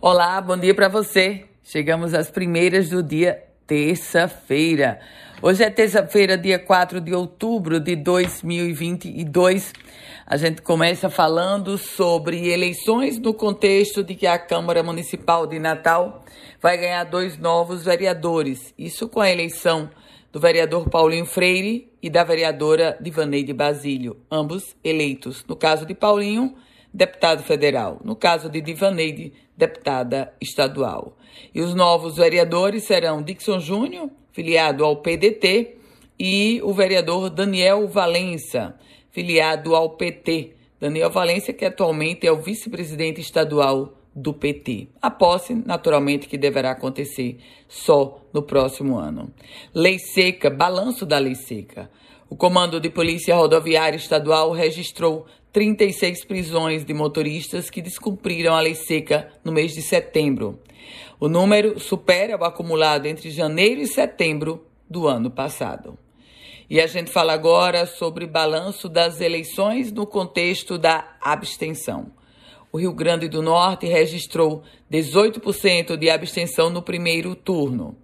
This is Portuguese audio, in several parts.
Olá, bom dia para você. Chegamos às primeiras do dia terça-feira. Hoje é terça-feira, dia 4 de outubro de 2022. A gente começa falando sobre eleições no contexto de que a Câmara Municipal de Natal vai ganhar dois novos vereadores. Isso com a eleição do vereador Paulinho Freire e da vereadora Divaneide Basílio, ambos eleitos. No caso de Paulinho, deputado federal. No caso de Divaneide, deputada estadual. E os novos vereadores serão Dixon Júnior, filiado ao PDT, e o vereador Daniel Valença, filiado ao PT. Daniel Valença, que atualmente é o vice-presidente estadual do PT. A posse, naturalmente, que deverá acontecer só no próximo ano. Lei seca, balanço da lei seca. O Comando de Polícia Rodoviária Estadual registrou 36 prisões de motoristas que descumpriram a lei seca no mês de setembro. O número supera o acumulado entre janeiro e setembro do ano passado. E a gente fala agora sobre balanço das eleições no contexto da abstenção. O Rio Grande do Norte registrou 18% de abstenção no primeiro turno.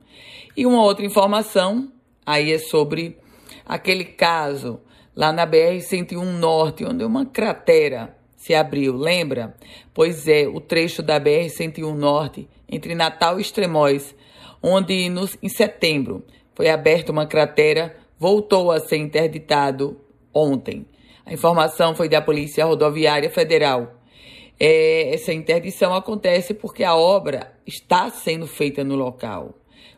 E uma outra informação aí é sobre aquele caso lá na BR-101 Norte, onde uma cratera se abriu, lembra? Pois é, o trecho da BR-101 Norte, entre Natal e Extremóis, onde no, em setembro foi aberta uma cratera, voltou a ser interditado ontem. A informação foi da Polícia Rodoviária Federal. É, essa interdição acontece porque a obra está sendo feita no local.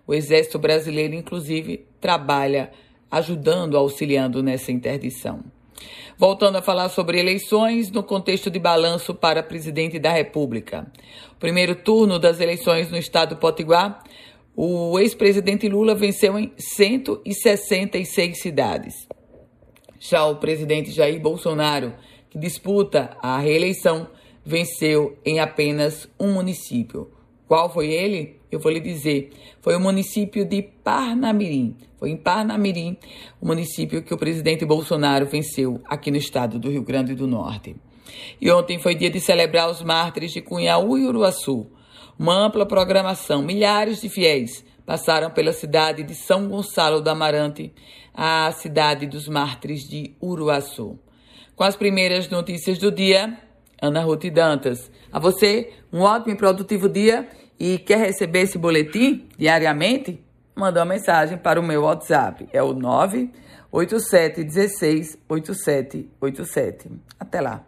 O Exército Brasileiro, inclusive, trabalha ajudando, auxiliando nessa interdição. Voltando a falar sobre eleições no contexto de balanço para presidente da República. Primeiro turno das eleições no estado do Potiguar, o ex-presidente Lula venceu em 166 cidades. Já o presidente Jair Bolsonaro, que disputa a reeleição, venceu em apenas um município. Qual foi ele? Eu vou lhe dizer. Foi o município de Parnamirim. Foi em Parnamirim, o município que o presidente Bolsonaro venceu aqui no estado do Rio Grande do Norte. E ontem foi dia de celebrar os mártires de Cunhaú e Uruaçu. Uma ampla programação, milhares de fiéis passaram pela cidade de São Gonçalo do Amarante, a cidade dos mártires de Uruaçu. Com as primeiras notícias do dia, Ana Ruth Dantas. A você, um ótimo e produtivo dia e quer receber esse boletim diariamente? Manda uma mensagem para o meu WhatsApp. É o 987168787. Até lá.